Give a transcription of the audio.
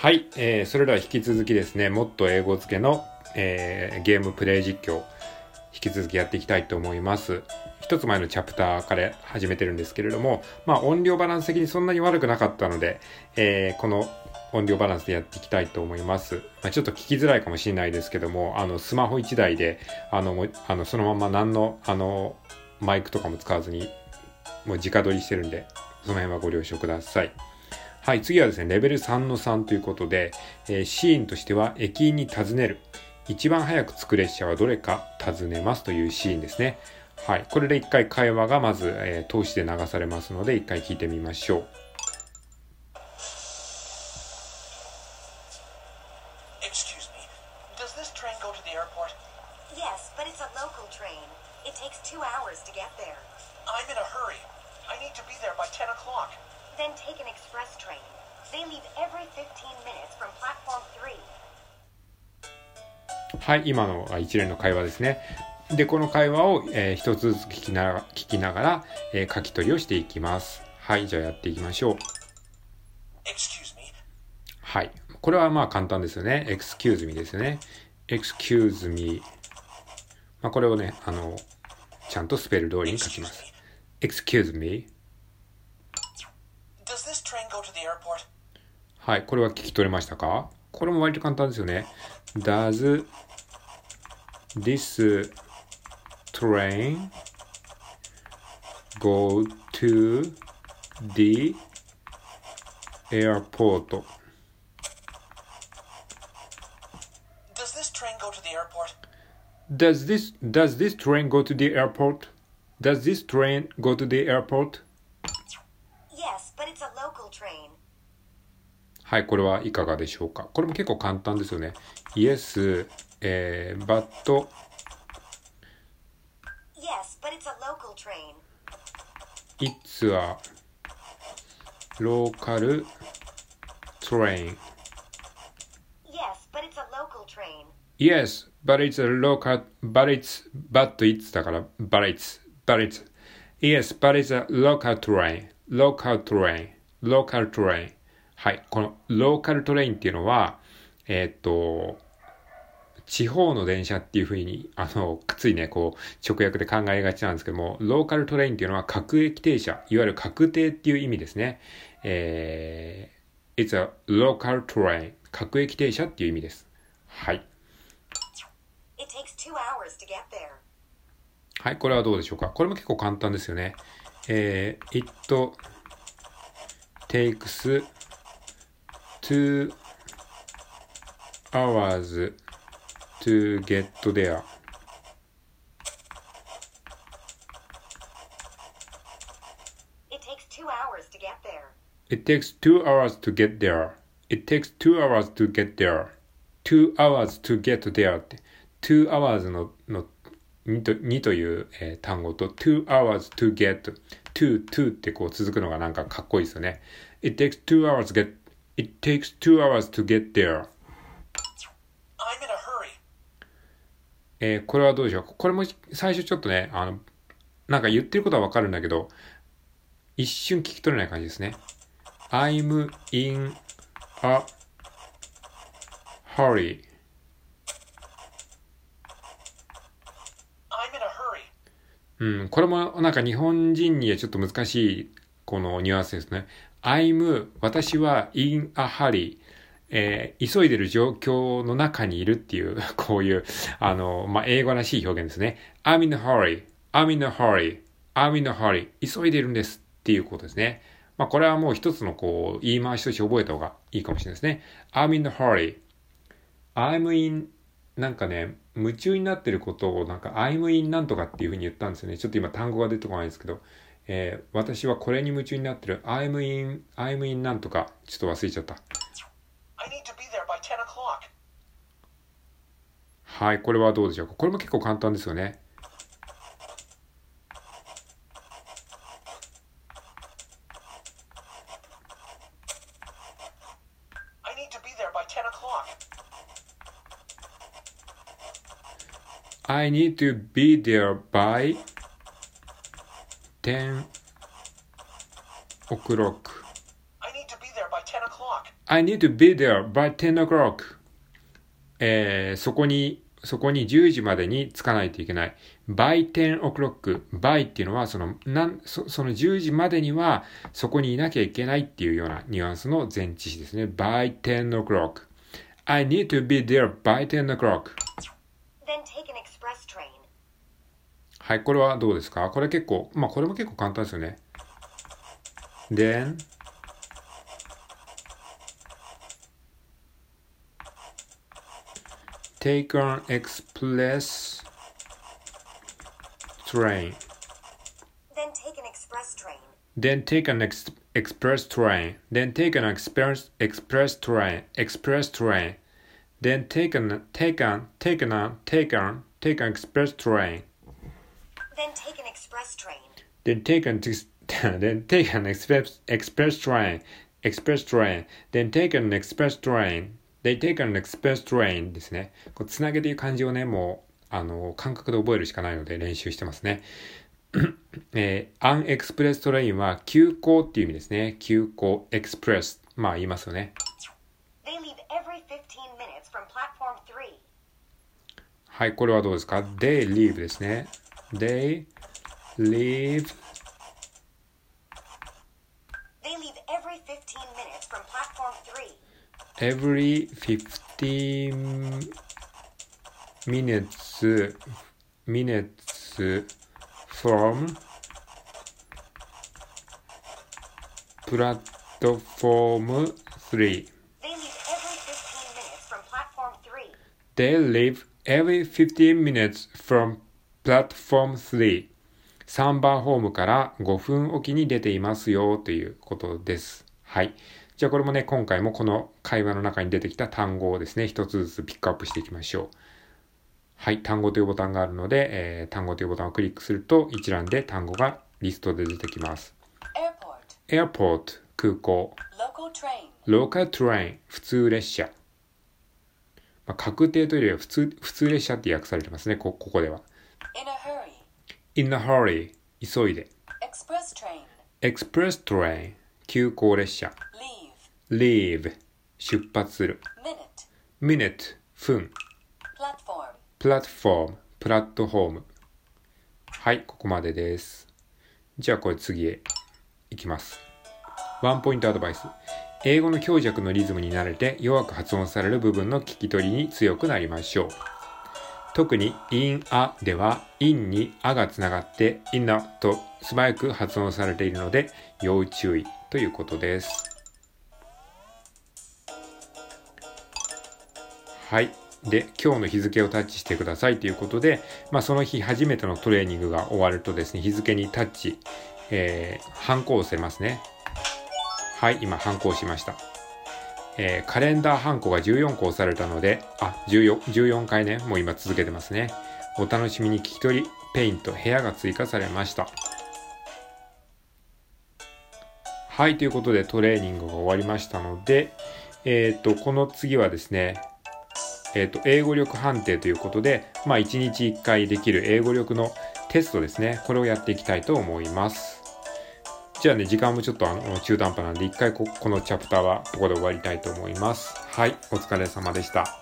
はい、えー、それでは引き続きですね、もっと英語付けの、えー、ゲームプレイ実況、引き続きやっていきたいと思います。一つ前のチャプターから始めてるんですけれども、まあ音量バランス的にそんなに悪くなかったので、えー、この音量バランスでやっていきたいと思います。まあ、ちょっと聞きづらいかもしれないですけども、あの、スマホ1台で、あの、あのそのまま何の、あの、マイクとかも使わずに、もう直撮りしてるんで、その辺はご了承ください。はい、次はですね、レベル3の3ということで、えー、シーンとしては、駅員に尋ねる。一番早く着く列車はどれか尋ねますというシーンですね。はい、これで一回会話がまず、えー、通して流されますので、一回聞いてみましょう。Yes, but it's a local train. It takes two hours to get there. I'm in a hurry. I need to be there by 10 o'clock. Then take an express train. They leave every 15 minutes from platform 3. はい、今の一連の会話ですね。で、この会話を、えー、一つずつ聞きな聞きながら、えー、書き取りをしていきます。はい、じゃあやっていきましょう。はい。これはまあ簡単ですよね。excuse me ですよね。excuse me。まあこれをね、あの、ちゃんとスペル通りに書きます。excuse me。はい、これは聞き取れましたかこれも割と簡単ですよね。Does this train go to the airport? Does this train go to the airport? Does this does this train go to the airport? Does this train go to the airport? Yes, but it's a local train. はい、これはいかがでしょうか。これも結構簡単ですよね。Yes, えー、but Yes, but it's a local train. It's a local train. Yes, but it's a local train. Yes, but it's a local, but it's, but it's だから、but it's, but it's. Yes, but it's a local train. Local train. Local train. はい。このローカルトレインっていうのは、えー、っと、地方の電車っていうふうに、あの、ついね、こう、直訳で考えがちなんですけども、ローカルトレインっていうのは各駅停車、いわゆる確定っていう意味ですね。えー、it's a local train 各駅停車っていう意味です。はい。はい、これはどうでしょうか？これも結構簡単ですよね。えー、it takes two hours to get there. It takes two hours to get there. It takes two hours to get there. It takes two hours to get there. two hours to get there って、two hours のの2と ,2 という、えー、単語と two hours to get to, to ってこう続くのがなんかかっこいいですよね。It takes two hours to get It takes two hours to get there. I'm in a hurry. えー、これはどうでしょう？これも最初ちょっとね、あの、なんか言ってることはわかるんだけど、一瞬聞き取れない感じですね。I'm in a hurry. I'm in a hurry. うん、これもなんか日本人にはちょっと難しいこのニュアンスですね。I'm 私は in a hurry えー、急いでる状況の中にいるっていう、こういう、あの、まあ、英語らしい表現ですね。I'm in a hurry, I'm in a hurry, I'm in a hurry 急いでるんですっていうことですね。まあ、これはもう一つのこう、言い回しとして覚えた方がいいかもしれないですね。I'm in a hurry, I'm in なんかね、夢中になってることをなんか I'm in なんとかっていうふうに言ったんですよね。ちょっと今単語が出てこないんですけど、えー、私はこれに夢中になってる I'm in, I'm in なんとか、ちょっと忘れちゃった。はい、これはどうでしょうか。これも結構簡単ですよね。I need to be there by 10 o'clock. I need to be there by 10 o'clock. I need to be there by 10 o'clock. えー、そこに、そこに10時までに着かないといけない。by 10 o'clock. by っていうのは、その、なんそ、その10時までには、そこにいなきゃいけないっていうようなニュアンスの前置詞ですね。by 10 o'clock. I need to be there by 10 o'clock. Then take an express train. はい、これはどうですかこれ結構、まあこれも結構簡単ですよね。then, take an express train. Then take an express train. Then take an ex- express train. Then take an express express train. Express train. Then take an take an take an take an take an express train. Then take an express train. Then take an then take an express express train. Express train. Then take an express train. They take an express train ですね。こうつなげていう漢字をね、もう、あの、感覚で覚えるしかないので練習してますね。えー、アンエクスプレストレインは急行っていう意味ですね。急行、エクスプレス。まあ言いますよね。They leave every 15 minutes from platform 3. はい、これはどうですか ?they leave ですね。They leave They leave every 15 minutes from platform 3. every 15 minutes minutes from platform 3 They leave every 15 minutes from platform 3. They leave every 15 minutes from platform 3 3番ホームから5分おきに出ていますよということです。はい。じゃあこれもね、今回もこの会話の中に出てきた単語をですね、一つずつピックアップしていきましょう。はい。単語というボタンがあるので、えー単語というボタンをクリックすると一覧で単語がリストで出てきます。airport, 空港 local train, local train 普通列車。まあ、確定というよりは普通、普通列車って訳されてますね、こ、ここでは。In a hurry, in a hurry 急いで。express train, express train 急行列車。leave, leave 出発する。minute, minute 分。platform, platform プラットフォーム。はい、ここまでです。じゃあこれ次へ行きます。ワンポイントアドバイス。英語の強弱のリズムに慣れて弱く発音される部分の聞き取りに強くなりましょう。特に in a では in に a がつながって in a と素早く発音されているので要注意ということです。はい。で、今日の日付をタッチしてくださいということで、まあその日初めてのトレーニングが終わるとですね、日付にタッチ、えー、ハンコを押せますね。はい、今ハンコをしました。えーカレンダーハンコが14個押されたので、あ、14、14回ね、もう今続けてますね。お楽しみに聞き取り、ペイント、部屋が追加されました。はい、ということでトレーニングが終わりましたので、えっ、と、この次はですね、えっ、と、英語力判定ということで、まあ、1日1回できる英語力のテストですね。これをやっていきたいと思います。じゃあね、時間もちょっとあの中途半端なんで、一回ここのチャプターはここで終わりたいと思います。はい、お疲れ様でした。